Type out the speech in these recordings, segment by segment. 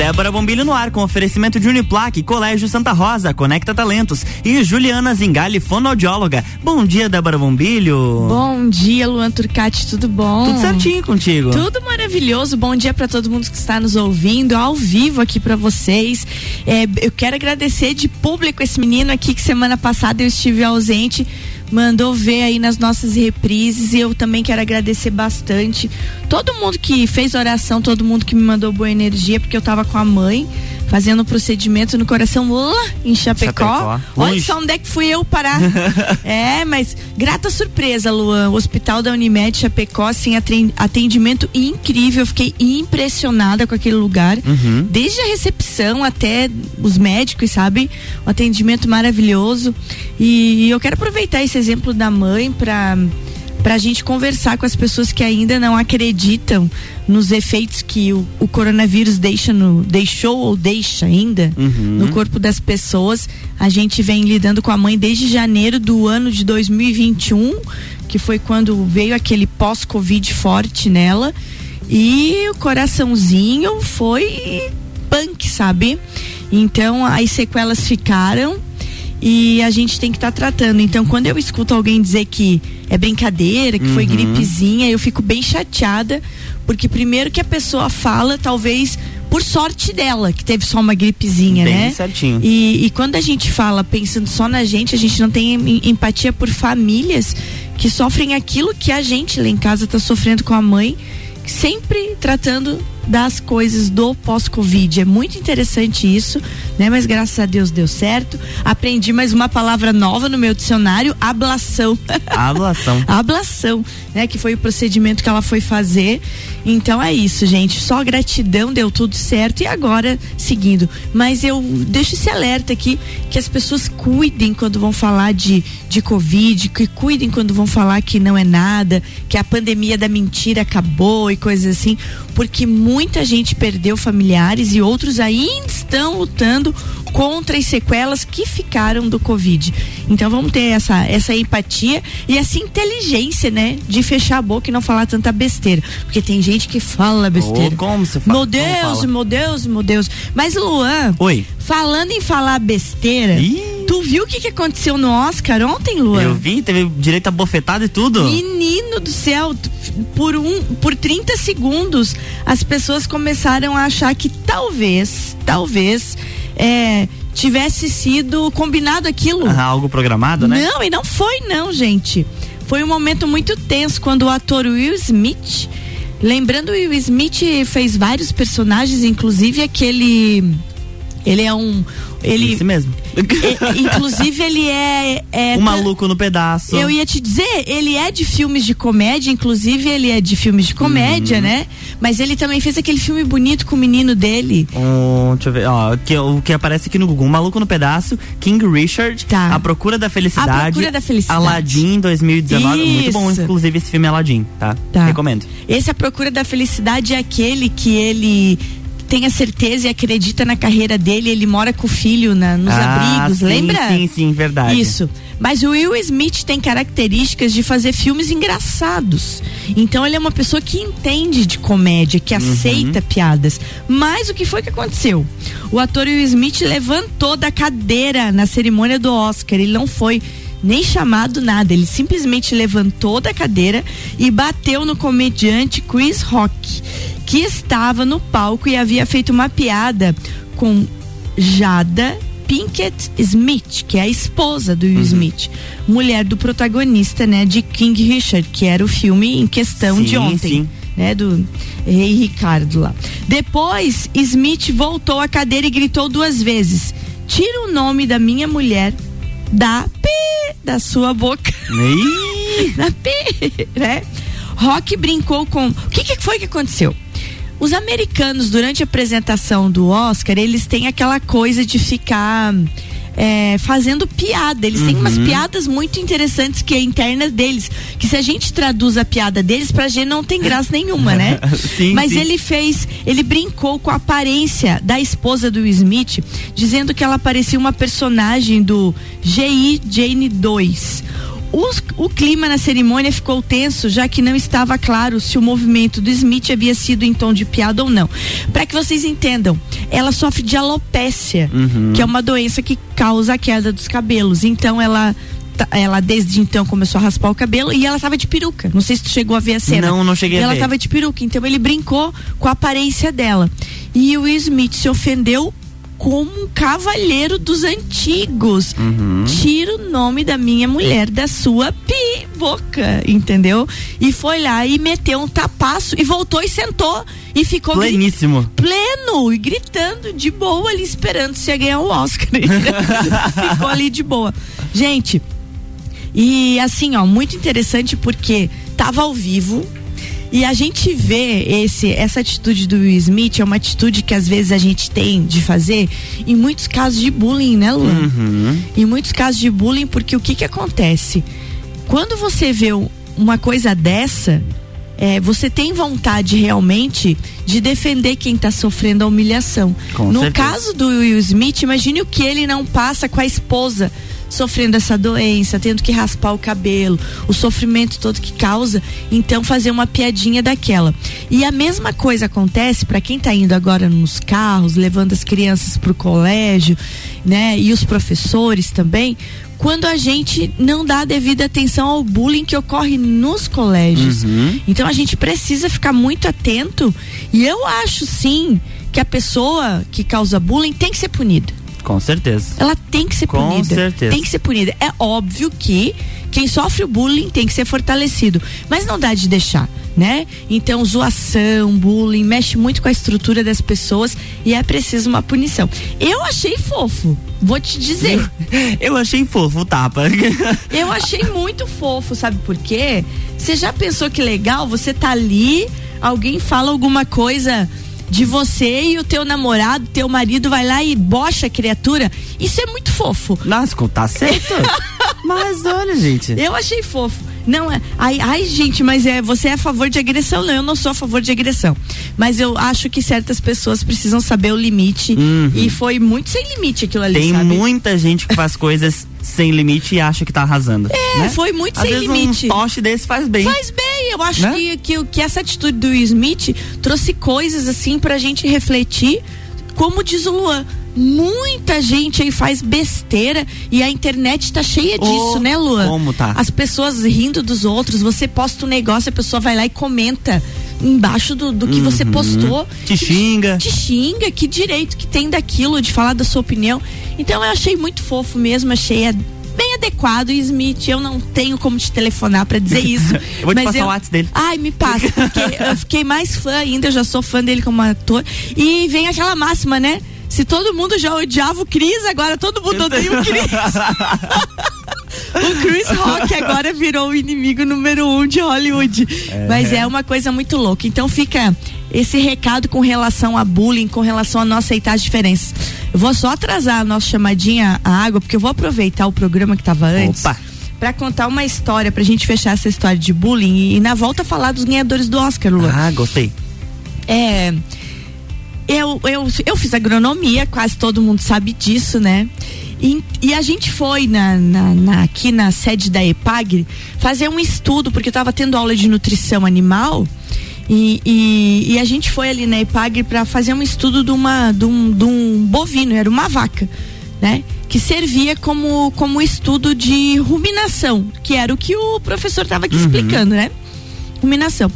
Débora Bombilho no ar com oferecimento de Uniplaque, Colégio Santa Rosa, Conecta Talentos e Juliana Zingali, fonoaudióloga. Bom dia, Débora Bombilho. Bom dia, Luan Turcati, tudo bom? Tudo certinho contigo. Tudo maravilhoso. Bom dia para todo mundo que está nos ouvindo ao vivo aqui para vocês. É, eu quero agradecer de público esse menino aqui que semana passada eu estive ausente mandou ver aí nas nossas reprises. E eu também quero agradecer bastante todo mundo que fez oração, todo mundo que me mandou boa energia, porque eu tava com a mãe fazendo um procedimento no coração lá em Chapecó. Chapecó. Olha só onde é que fui eu parar. é, mas grata surpresa, Luan. O Hospital da Unimed Chapecó, assim, atendimento incrível. Eu fiquei impressionada com aquele lugar. Uhum. Desde a recepção até os médicos, sabe? Um atendimento maravilhoso. E eu quero aproveitar esse exemplo da mãe para para a gente conversar com as pessoas que ainda não acreditam nos efeitos que o, o coronavírus deixa no, deixou ou deixa ainda uhum. no corpo das pessoas. A gente vem lidando com a mãe desde janeiro do ano de 2021, que foi quando veio aquele pós-Covid forte nela. E o coraçãozinho foi punk, sabe? Então as sequelas ficaram e a gente tem que estar tá tratando. Então, quando eu escuto alguém dizer que é brincadeira, que uhum. foi gripezinha, eu fico bem chateada, porque primeiro que a pessoa fala, talvez por sorte dela, que teve só uma gripezinha, bem né? certinho. E, e quando a gente fala pensando só na gente, a gente não tem empatia por famílias que sofrem aquilo que a gente lá em casa está sofrendo com a mãe, sempre tratando das coisas do pós-Covid. É muito interessante isso, né? Mas graças a Deus deu certo. Aprendi mais uma palavra nova no meu dicionário, ablação. Ablação. ablação, né? Que foi o procedimento que ela foi fazer. Então é isso, gente. Só gratidão, deu tudo certo. E agora, seguindo. Mas eu deixo esse alerta aqui que as pessoas cuidem quando vão falar de, de Covid, que cuidem quando vão falar que não é nada, que a pandemia da mentira acabou e coisas assim, porque muita gente perdeu familiares e outros ainda estão lutando contra as sequelas que ficaram do Covid. Então vamos ter essa, essa empatia e essa inteligência, né? De fechar a boca e não falar tanta besteira. Porque tem gente que fala besteira. Oh, como você fala? Meu Deus, meu Deus, meu Deus. Mas Luan, Oi. falando em falar besteira. Ih Tu viu o que, que aconteceu no Oscar ontem, Luan? Eu vi, teve direito a bofetada e tudo. Menino do céu, por um, por 30 segundos, as pessoas começaram a achar que talvez, talvez, é, tivesse sido combinado aquilo. Ah, algo programado, né? Não, e não foi não, gente. Foi um momento muito tenso quando o ator Will Smith, lembrando Will Smith fez vários personagens, inclusive aquele ele é um. Ele, Esse mesmo. É, inclusive, ele é. é um maluco no pedaço. Eu ia te dizer, ele é de filmes de comédia, inclusive ele é de filmes de comédia, uhum. né? Mas ele também fez aquele filme bonito com o menino dele. Um, deixa eu ver, ó, que, o que aparece aqui no Google: um Maluco no Pedaço, King Richard, tá. A Procura da Felicidade. A Procura da Felicidade. Aladdin 2019. Isso. Muito bom, inclusive, esse filme Aladdin, tá? tá? Recomendo. Esse A Procura da Felicidade é aquele que ele tem a certeza e acredita na carreira dele, ele mora com o filho na, nos ah, abrigos, sim, lembra? Sim, sim, verdade. Isso. Mas o Will Smith tem características de fazer filmes engraçados. Então ele é uma pessoa que entende de comédia, que uhum. aceita piadas. Mas o que foi que aconteceu? O ator Will Smith levantou da cadeira na cerimônia do Oscar. Ele não foi nem chamado nada. Ele simplesmente levantou da cadeira e bateu no comediante Chris Rock, que estava no palco e havia feito uma piada com Jada Pinkett Smith, que é a esposa do Will uhum. Smith, mulher do protagonista, né, de King Richard, que era o filme em questão sim, de ontem. Sim. Né, do Rei Ricardo lá. Depois, Smith voltou à cadeira e gritou duas vezes: Tira o nome da minha mulher da P da sua boca. da P, né? Rock brincou com. O que, que foi que aconteceu? Os americanos, durante a apresentação do Oscar, eles têm aquela coisa de ficar é, fazendo piada. Eles uhum. têm umas uhum. piadas muito interessantes que é internas deles. Que se a gente traduz a piada deles, pra gente não tem graça nenhuma, né? sim, Mas sim. ele fez, ele brincou com a aparência da esposa do Will Smith, dizendo que ela parecia uma personagem do G.I. Jane 2. Os, O clima na cerimônia ficou tenso, já que não estava claro se o movimento do Smith havia sido em tom de piada ou não. Para que vocês entendam, ela sofre de alopécia, uhum. que é uma doença que causa a queda dos cabelos. Então ela ela desde então começou a raspar o cabelo e ela estava de peruca. Não sei se tu chegou a ver a cena. Não, não cheguei ela a ver. Ela estava de peruca, então ele brincou com a aparência dela. E o Will Smith se ofendeu como um cavalheiro dos antigos. Uhum. Tira o nome da minha mulher da sua pi boca, entendeu? E foi lá e meteu um tapaço e voltou e sentou e ficou pleníssimo. Pleno e gritando de boa ali esperando se ia ganhar o Oscar. ficou ali de boa. Gente, e assim, ó, muito interessante porque tava ao vivo, e a gente vê esse, essa atitude do Will Smith é uma atitude que às vezes a gente tem de fazer em muitos casos de bullying, né, Lu? Uhum. Em muitos casos de bullying, porque o que que acontece? Quando você vê uma coisa dessa, é, você tem vontade realmente de defender quem está sofrendo a humilhação. Com no certeza. caso do Will Smith, imagine o que ele não passa com a esposa sofrendo essa doença, tendo que raspar o cabelo, o sofrimento todo que causa, então fazer uma piadinha daquela. E a mesma coisa acontece para quem está indo agora nos carros, levando as crianças para o colégio, né, e os professores também, quando a gente não dá devida atenção ao bullying que ocorre nos colégios. Uhum. Então a gente precisa ficar muito atento e eu acho sim que a pessoa que causa bullying tem que ser punida. Com certeza. Ela tem que ser Com punida. Com certeza. Tem que ser punida. É óbvio que quem sofre o bullying tem que ser fortalecido, mas não dá de deixar, né? Então, zoação, bullying mexe muito com a estrutura das pessoas e é preciso uma punição. Eu achei fofo, vou te dizer. Eu achei fofo o tapa. Eu achei muito fofo, sabe por quê? Você já pensou que legal? Você tá ali, alguém fala alguma coisa de você e o teu namorado, teu marido vai lá e bocha a criatura. Isso é muito fofo. Nossa, tá certo. mas olha, gente. Eu achei fofo. Não é. Ai, ai, gente, mas é, você é a favor de agressão? Não, eu não sou a favor de agressão. Mas eu acho que certas pessoas precisam saber o limite. Uhum. E foi muito sem limite aquilo ali. Tem sabe? muita gente que faz coisas sem limite e acha que tá arrasando. É, né? foi muito Às sem vezes limite. Um toche desse faz bem. Faz bem, eu acho né? que, que, que essa atitude do Will Smith trouxe coisas assim pra gente refletir. Como diz o Luan, muita gente aí faz besteira e a internet tá cheia disso, oh, né, Luan? Como tá? As pessoas rindo dos outros, você posta um negócio, a pessoa vai lá e comenta embaixo do, do que uhum. você postou. Te xinga. Te, te xinga, que direito que tem daquilo, de falar da sua opinião. Então eu achei muito fofo mesmo, achei a bem adequado, Smith. Eu não tenho como te telefonar para dizer isso. eu vou te passar eu... o WhatsApp dele. Ai, me passa, porque eu fiquei mais fã ainda, eu já sou fã dele como ator. E vem aquela máxima, né? Se todo mundo já odiava o Chris, agora todo mundo odeia o Chris. o Chris Rock agora virou o inimigo número um de Hollywood. É. Mas é uma coisa muito louca. Então fica esse recado com relação a bullying, com relação a não aceitar as diferenças. Eu vou só atrasar a nossa chamadinha à água, porque eu vou aproveitar o programa que estava antes. Opa! Pra contar uma história, pra gente fechar essa história de bullying e, e na volta falar dos ganhadores do Oscar, Lula. Ah, gostei. É. Eu, eu, eu fiz agronomia, quase todo mundo sabe disso, né? E, e a gente foi na, na, na, aqui na sede da EPAG fazer um estudo, porque eu estava tendo aula de nutrição animal. E, e, e, a gente foi ali na EPAG para fazer um estudo de, uma, de, um, de um bovino, era uma vaca, né? Que servia como, como estudo de ruminação, que era o que o professor estava aqui uhum. explicando, né? Ruminação.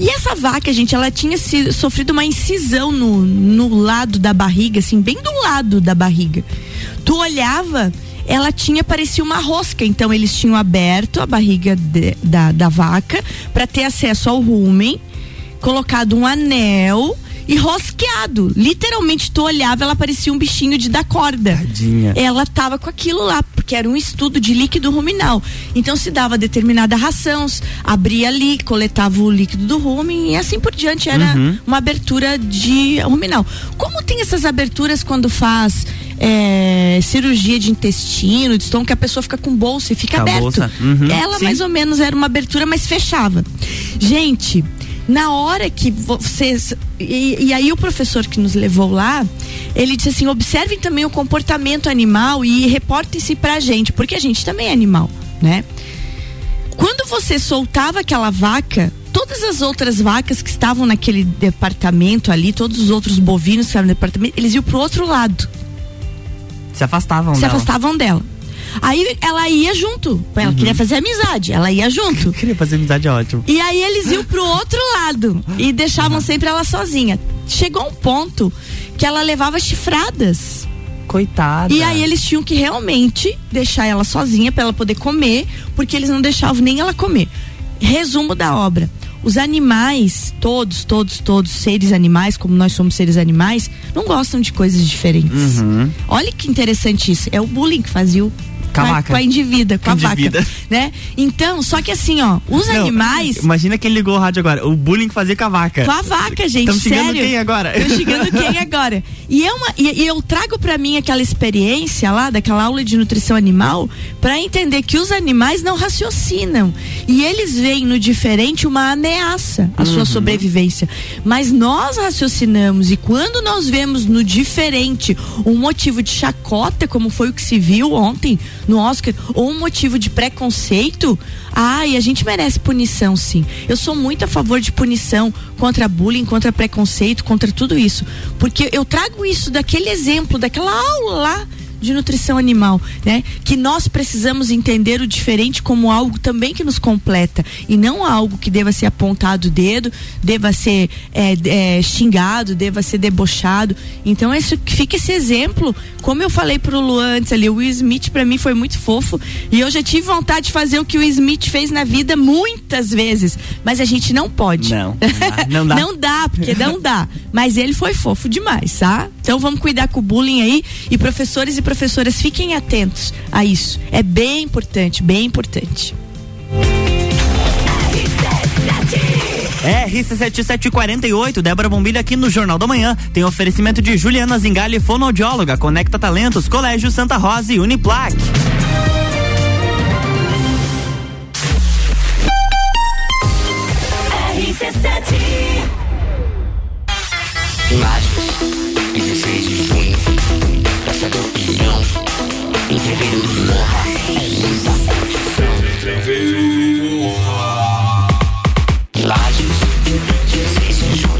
E essa vaca, gente, ela tinha sido, sofrido uma incisão no, no lado da barriga, assim, bem do lado da barriga. Tu olhava, ela tinha parecia uma rosca, então eles tinham aberto a barriga de, da, da vaca para ter acesso ao rumen, colocado um anel e rosqueado. Literalmente, tu olhava, ela parecia um bichinho de dar corda. Tadinha. Ela tava com aquilo lá, porque era um estudo de líquido ruminal. Então se dava determinada ração, abria ali, coletava o líquido do rumen e assim por diante. Era uhum. uma abertura de ruminal. Como tem essas aberturas quando faz é, cirurgia de intestino, de estômago, que a pessoa fica com bolsa e fica a aberto. bolsa. Uhum, Ela sim. mais ou menos era uma abertura, mas fechava. Gente, na hora que vocês. E, e, aí o professor que nos levou lá, ele disse assim: observem também o comportamento animal e reportem-se pra gente, porque a gente também é animal, né? Quando você soltava aquela vaca, todas as outras vacas que estavam naquele departamento ali, todos os outros bovinos que estavam no departamento, eles iam pro outro lado. Se afastavam Se dela. afastavam dela. Aí ela ia junto. Ela queria fazer amizade, ela ia junto. Queria fazer amizade é ótimo. E aí eles iam pro outro lado e deixavam sempre ela sozinha. Chegou um ponto que ela levava chifradas. Coitada. E aí eles tinham que realmente deixar ela sozinha para ela poder comer, porque eles não deixavam nem ela comer. Resumo da obra. Os animais, todos, todos, todos, seres animais, como nós somos seres animais, não gostam de coisas diferentes. Uhum. Olha que interessante isso. É o bullying que fazia o Com a com a, vaca. com a individa, com, Com a a vaca, né? Então, só que assim, ó, os Não, animais Imagina quem ligou o rádio agora. O bullying que fazia com a vaca. com a vaca, gente, Tamo xingando sério. quem agora? Tô xingando quem agora? E, é uma, e, e eu trago pra mim aquela experiência lá, daquela aula de nutrição animal, pra entender que os animais não raciocinam. E eles veem no diferente uma ameaça à Uhum. sua sobrevivência. Mas nós raciocinamos, e quando nós vemos no diferente um motivo de chacota, como foi o que se viu ontem no Oscar, ou um motivo de preconceito, ai, a gente merece punição, sim. Eu sou muito a favor de punição contra bullying, contra preconceito, contra tudo isso. Porque eu trago isso daquele exemplo, daquela aula de nutrição animal, né? Que nós precisamos entender o diferente como algo também que nos completa e não algo que deva ser apontado o dedo, deva ser é, é, xingado, deva ser debochado. Então isso fica esse exemplo. Como eu falei pro Luan antes ali, o Will Smith para mim foi muito fofo e eu já tive vontade de fazer o que o Will Smith fez na vida muitas vezes, mas a gente não pode. Não, não dá, não dá. não dá, porque não dá. Mas ele foi fofo demais, tá? Então vamos cuidar com o bullying aí e professores e professoras fiquem atentos a isso. É bem importante, bem importante. RC7748, Débora Bombilho aqui no Jornal da Manhã. Tem oferecimento de Juliana Zingali, fonoaudióloga, Conecta Talentos, Colégio Santa Rosa e Uniplac. Lages, 16 Em fevereiro do Morra, é muita curtição. Lages, 16 de junho, festa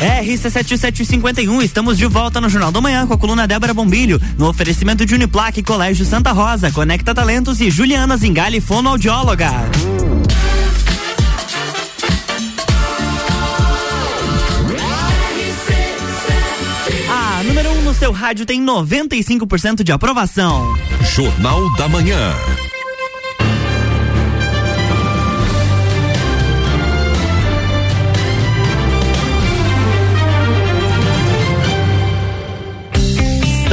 RC7751, estamos de volta no Jornal da Manhã com a coluna Débora Bombilho, no oferecimento de Uniplaque, Colégio Santa Rosa, Conecta Talentos e Juliana Zingale, fonoaudióloga. A número 1 um no seu rádio tem 95% de aprovação. Jornal da Manhã.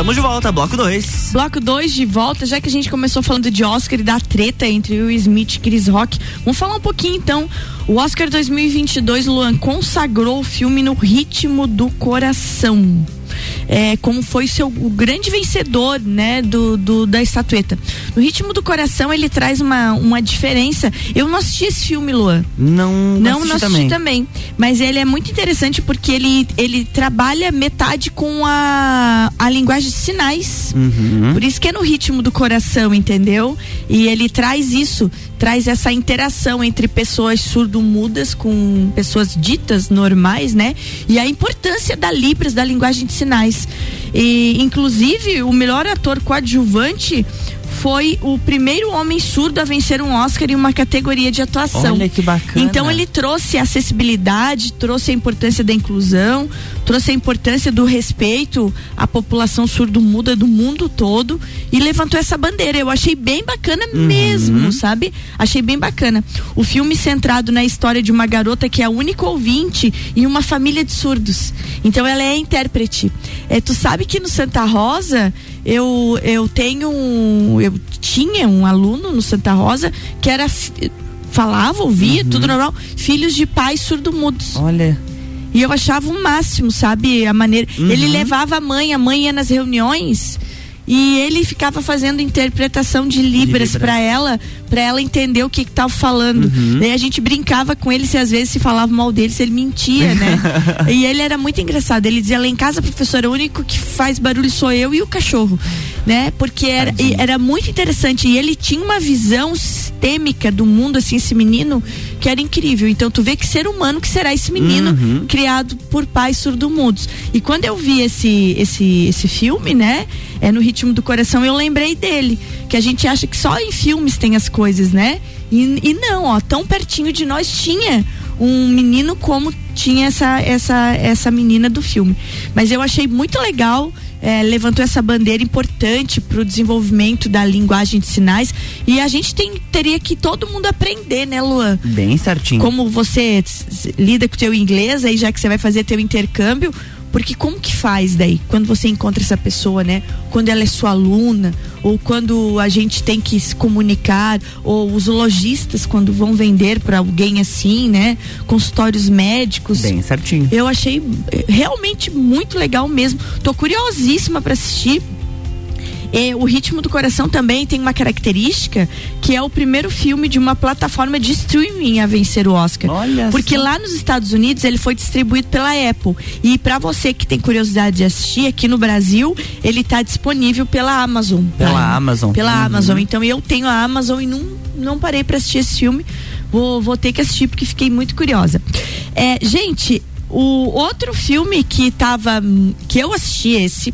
Estamos de volta, bloco 2. Bloco 2 de volta, já que a gente começou falando de Oscar e da treta entre Will Smith e Chris Rock, vamos falar um pouquinho então. O Oscar 2022, Luan, consagrou o filme no ritmo do coração. É, como foi seu o grande vencedor, né, do, do, da estatueta. No ritmo do coração ele traz uma, uma diferença. Eu não assisti esse filme, Luan. Não, Não, assisti não assisti também. Mas ele é muito interessante porque ele, ele trabalha metade com a, a linguagem de sinais. Uhum. Por isso que é no ritmo do coração, entendeu? E ele traz isso, traz essa interação entre pessoas surdo-mudas com pessoas ditas normais, né? E a importância da Libras, da linguagem de sinais. E, inclusive, o melhor ator coadjuvante foi o primeiro homem surdo a vencer um Oscar em uma categoria de atuação. Olha que bacana. Então ele trouxe a acessibilidade, trouxe a importância da inclusão, trouxe a importância do respeito à população surdo-muda do mundo todo e levantou essa bandeira. Eu achei bem bacana Uhum. mesmo, sabe? Achei bem bacana. O filme centrado na história de uma garota que é a única ouvinte em uma família de surdos. Então ela é intérprete. É, tu sabe que no Santa Rosa eu, eu tenho um, eu tinha um aluno no Santa Rosa que era falava, ouvia, tudo normal, filhos de pais surdo-mudos. Olha. E eu achava o máximo, sabe? A maneira. Ele levava a mãe, a mãe ia nas reuniões e ele ficava fazendo interpretação de libras libras. para ela, para ela entender o que que tava falando. Daí a gente brincava com ele se às vezes se falava mal dele, se ele mentia, né? e ele era muito engraçado. Ele dizia lá em casa, professor, o único que faz barulho sou eu e o cachorro, né? Porque era, era muito interessante e ele tinha uma visão sistêmica do mundo assim, esse menino, que era incrível. Então tu vê que ser humano que será esse menino Uhum. criado por pais surdo-mudos. E quando eu vi esse esse esse filme, né, é no ritmo do coração, eu lembrei dele, que a gente acha que só em filmes tem as coisas, né? E, e não, ó, tão pertinho de nós tinha um menino como tinha essa essa essa menina do filme. Mas eu achei muito legal é, levantou essa bandeira importante para o desenvolvimento da linguagem de sinais e a gente tem, teria que todo mundo aprender, né, Luan? Bem certinho. Como você lida com o teu inglês aí já que você vai fazer teu intercâmbio, porque como que faz daí quando você encontra essa pessoa, né? Quando ela é sua aluna ou quando a gente tem que se comunicar ou os lojistas quando vão vender para alguém assim, né? Consultórios médicos. Bem certinho. Eu achei eh, realmente muito legal mesmo. Tô curiosíssima para assistir. É, o Ritmo do Coração também tem uma característica que é o primeiro filme de uma plataforma de streaming a vencer o Oscar. Olha Porque só. lá nos Estados Unidos ele foi distribuído pela Apple. E para você que tem curiosidade de assistir, aqui no Brasil, ele tá disponível pela Amazon. Pela Prime. Amazon. Pela Uhum. Amazon. Então eu tenho a Amazon e não, não parei para assistir esse filme. Vou, vou ter que assistir porque fiquei muito curiosa. É, gente, o outro filme que tava. que eu assisti esse.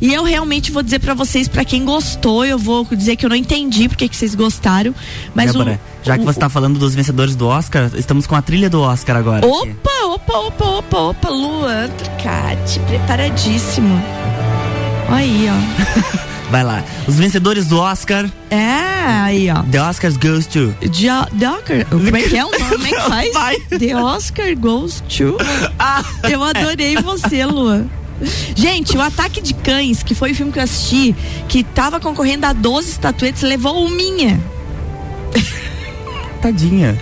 E eu realmente vou dizer pra vocês, pra quem gostou, eu vou dizer que eu não entendi porque que vocês gostaram. Mas Débora, o, já que o- você tá falando dos vencedores do Oscar, estamos com a trilha do Oscar agora. aqui. Opa, opa, opa, opa, opa, Luan Turcati, preparadíssimo. Olha aí, ó. Vai lá. Os vencedores do Oscar, É, aí, ó. The Oscars Goes to. Jo- The Oscar, como é que é o nome? Como é que faz? Vai. The Oscar Goes to. Eu adorei você, Luan. Gente, o Ataque de Cães, que foi o filme que eu assisti, que tava concorrendo a 12 estatuetas, levou o minha. Tadinha.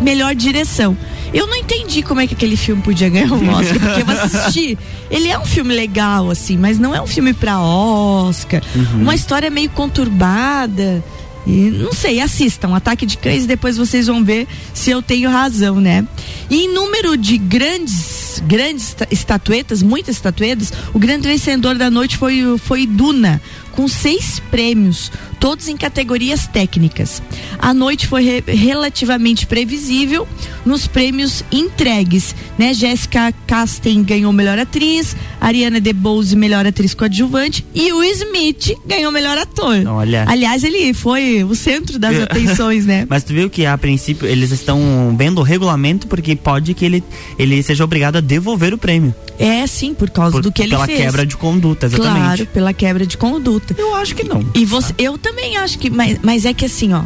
melhor direção. Eu não entendi como é que aquele filme podia ganhar um Oscar, porque eu assisti. Ele é um filme legal, assim, mas não é um filme pra Oscar. Uma história meio conturbada. E não sei, assistam Ataque de Cães e depois vocês vão ver se eu tenho razão, né? E em número de grandes, grandes esta- estatuetas, muitas estatuetas, o grande vencedor da noite foi, foi Duna, com seis prêmios. Todos em categorias técnicas. A noite foi re relativamente previsível nos prêmios entregues, né? Jéssica Casten ganhou melhor atriz, Ariana DeBose melhor atriz coadjuvante e o Smith ganhou melhor ator. Olha. Aliás, ele foi o centro das atenções, né? Mas tu viu que a princípio eles estão vendo o regulamento porque pode que ele, ele seja obrigado a devolver o prêmio. É, sim, por causa Por- do que ele pela fez. quebra de conduta, exatamente. Claro, pela quebra de conduta. Eu acho que não. E você, eu também acho que, mas, mas é que assim, ó,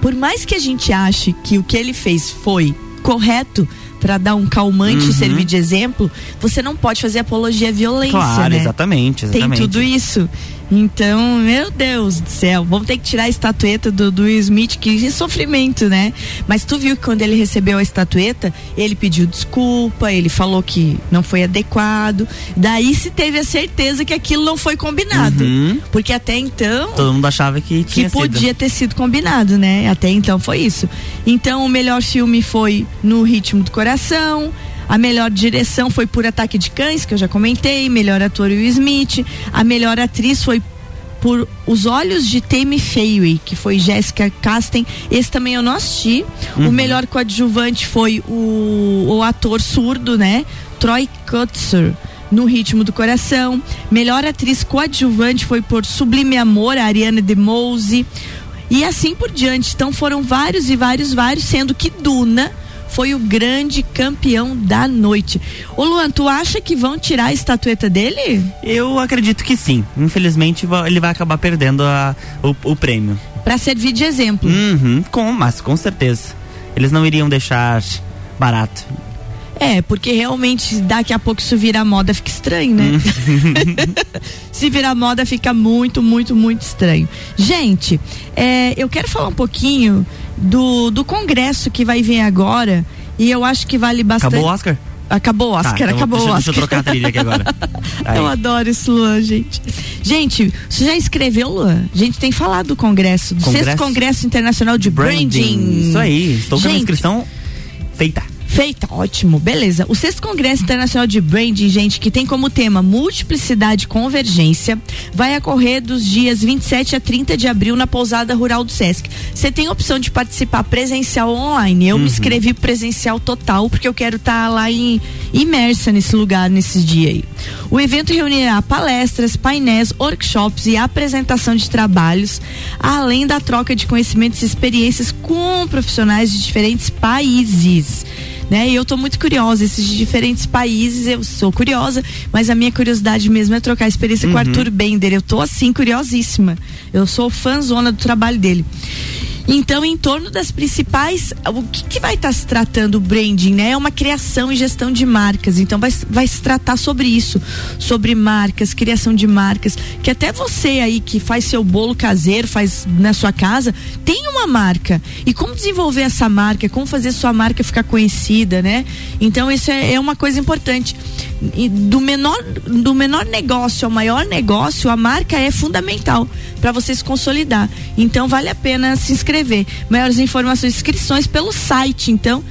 por mais que a gente ache que o que ele fez foi correto para dar um calmante Uhum. e servir de exemplo, você não pode fazer apologia à violência, Claro, né? exatamente, Tem exatamente. tudo isso. Então, meu Deus do céu, vamos ter que tirar a estatueta do, do Will Smith, que sofrimento, né? Mas tu viu que quando ele recebeu a estatueta, ele pediu desculpa, ele falou que não foi adequado. Daí se teve a certeza que aquilo não foi combinado. Uhum. Porque até então Todo mundo achava que que tinha podia sido. ter sido combinado, né? Até então foi isso. Então o melhor filme foi No Ritmo do Coração. A melhor direção foi por Ataque de Cães, que eu já comentei. Melhor ator Will Smith. A melhor atriz foi por Os Olhos de Tammy Faye, que foi Jessica Casten. Esse também eu não assisti. O melhor coadjuvante foi o, o ator surdo, né? Troy Kutzer. No Ritmo do Coração. Melhor atriz coadjuvante foi por Sublime Amor, a Ariana DeMose. E assim por diante. Então foram vários e vários, vários, sendo que Duna foi o grande campeão da noite. Ô Luan, tu acha que vão tirar a estatueta dele? Eu acredito que sim. Infelizmente ele vai acabar perdendo a- o, o prêmio. Pra servir de exemplo. Uhum, com, mas com certeza. Eles não iriam deixar barato. É, porque realmente daqui a pouco isso virar moda fica estranho, né? Se virar moda fica muito, muito, muito estranho. Gente, é, eu quero falar um pouquinho do, do congresso que vai vir agora e eu acho que vale bastante. Acabou o Oscar? Acabou o Oscar, Tá, então acabou deixa, o deixa eu Oscar. trocar a trilha aqui agora. Aí. Eu adoro esse Luan, gente. Gente, você já escreveu, Luan? A gente tem falado do congresso, do Congresso? sexto Congresso Internacional de Branding. Isso aí, estou com a Gente, inscrição feita. Feita, ótimo, beleza. O sexto Congresso Internacional de Branding, gente, que tem como tema multiplicidade e convergência, vai ocorrer dos dias 27 a 30 de abril na pousada rural do Sesc. Você tem a opção de participar presencial ou online. Eu me inscrevi presencial total, porque eu quero estar lá em, imersa nesse lugar, nesses dias aí. O evento reunirá palestras, painéis, workshops e apresentação de trabalhos, além da troca de conhecimentos e experiências com profissionais de diferentes países né? E eu tô muito curiosa, esses de diferentes países, eu sou curiosa, mas a minha curiosidade mesmo é trocar experiência com o Arthur Bender. Eu tô assim curiosíssima. Eu sou fãzona do trabalho dele. Então, em torno das principais, o que, que vai estar se tratando o branding, né? É uma criação e gestão de marcas. Então, vai, vai se tratar sobre isso, sobre marcas, criação de marcas. Que até você aí que faz seu bolo caseiro, faz na sua casa, tem uma marca. E como desenvolver essa marca, como fazer sua marca ficar conhecida, né? Então, isso é, é uma coisa importante. E do menor do menor negócio ao maior negócio, a marca é fundamental para você se consolidar. Então vale a pena se inscrever. Maiores informações e inscrições pelo site, então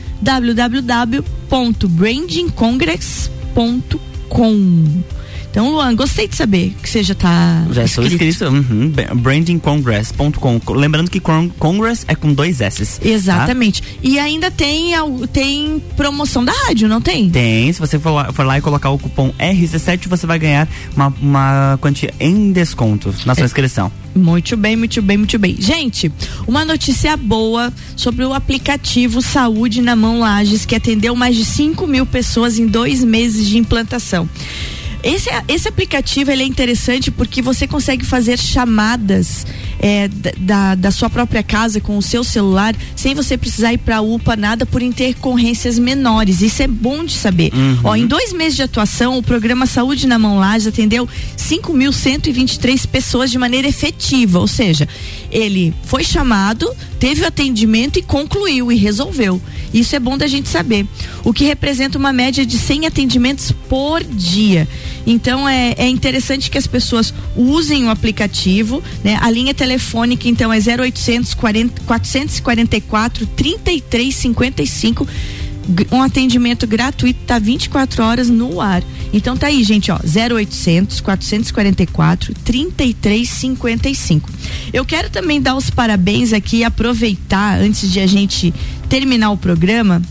www.brandingcongress.com. Então, Luan, gostei de saber que você já tá Já estou inscrito. Uhum, brandingcongress.com. Lembrando que con- Congress é com dois S. Exatamente. E ainda tem tem promoção da rádio, não tem? Tem, se você for lá, for lá e colocar o cupom RC7, você vai ganhar uma, uma quantia em desconto na É. sua inscrição. Muito bem, muito bem, muito bem. Gente, uma notícia boa sobre o aplicativo Saúde na Mão Lages, que atendeu mais de 5 mil pessoas em dois meses de implantação. Esse, esse aplicativo ele é interessante porque você consegue fazer chamadas é, da- da, sua própria casa com o seu celular sem você precisar ir para a UPA, nada por intercorrências menores. Isso é bom de saber. Ó, em dois meses de atuação, o programa Saúde na Mão Lages atendeu 5.123 pessoas de maneira efetiva, ou seja, ele foi chamado, teve o atendimento e concluiu e resolveu. Isso é bom da gente saber. O que representa uma média de 100 atendimentos por dia. Então é, é interessante que as pessoas usem o aplicativo, né? A linha telefônica então é 0800 40, 444 3355 g- um atendimento gratuito, tá 24 horas no ar. Então tá aí, gente, ó, 0800 444 3355. Eu quero também dar os parabéns aqui e aproveitar antes de a gente terminar o programa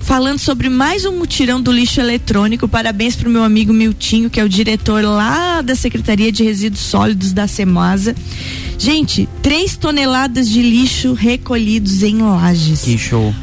falando sobre mais um mutirão do lixo eletrônico. Parabéns pro meu amigo Miltinho, que é o diretor lá da Secretaria de Resíduos Sólidos da Semasa. Gente, 3 toneladas de lixo recolhidos em lajes. Que show.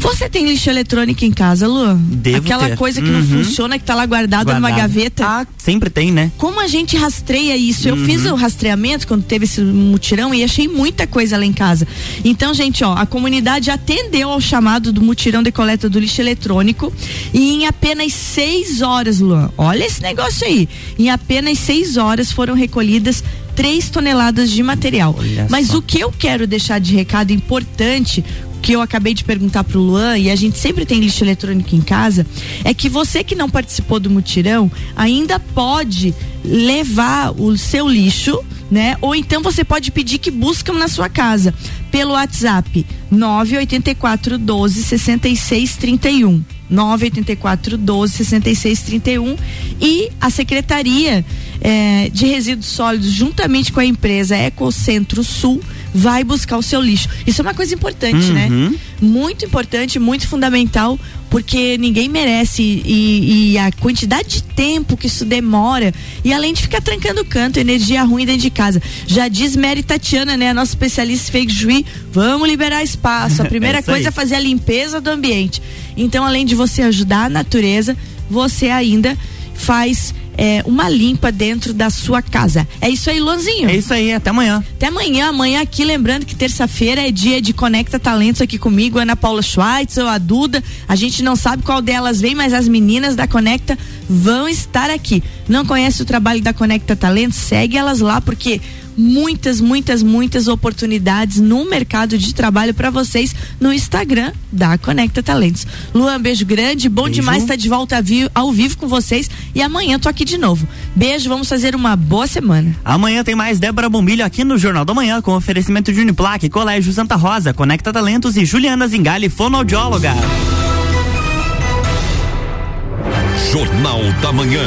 Você tem lixo eletrônico em casa, Lu? Devo Aquela ter. coisa que Uhum. não funciona, que tá lá guardada numa Guardado. gaveta. Ah, sempre tem, né? Como a gente rastreia isso? Eu Uhum. fiz o rastreamento quando teve esse mutirão e achei muita coisa lá em casa. Então, gente, ó, a comunidade atendeu ao chamado do mutirão de coleta do lixo eletrônico e em apenas seis horas, Luan, olha esse negócio aí. Em apenas seis horas foram recolhidas três toneladas de material. Olha Mas só. o que eu quero deixar de recado importante que eu acabei de perguntar pro Luan e a gente sempre tem lixo eletrônico em casa, é que você que não participou do mutirão ainda pode levar o seu lixo, né? Ou então você pode pedir que buscam na sua casa pelo WhatsApp 984 12 66 31. 984 12 66 31 e a Secretaria eh, de Resíduos Sólidos, juntamente com a empresa Ecocentro Sul, vai buscar o seu lixo. Isso é uma coisa importante, né? Uhum. Muito importante, muito fundamental, porque ninguém merece e, e a quantidade de tempo que isso demora e além de ficar trancando o canto, energia ruim dentro de casa. Já diz Mary Tatiana, né, a nossa especialista em fake shui, vamos liberar espaço. A primeira É isso aí. coisa é fazer a limpeza do ambiente. Então, além de você ajudar a natureza, você ainda faz é, uma limpa dentro da sua casa. É isso aí, Luanzinho. É isso aí, até amanhã. Até amanhã, amanhã aqui, lembrando que terça-feira é dia de Conecta Talentos aqui comigo, Ana Paula Schweitzer, a Duda. A gente não sabe qual delas vem, mas as meninas da Conecta vão estar aqui. Não conhece o trabalho da Conecta Talentos? Segue elas lá, porque muitas, muitas, muitas oportunidades no mercado de trabalho para vocês no Instagram da Conecta Talentos. Luan, beijo grande, bom Beijo. demais estar de volta a vi- ao vivo com vocês e amanhã tô aqui de novo. Beijo, vamos fazer uma boa semana. Amanhã tem mais Débora Bombilho aqui no Jornal da Manhã com oferecimento de Uniplaque, Colégio Santa Rosa, Conecta Talentos e Juliana Zingali, fonoaudióloga. Jornal da Manhã.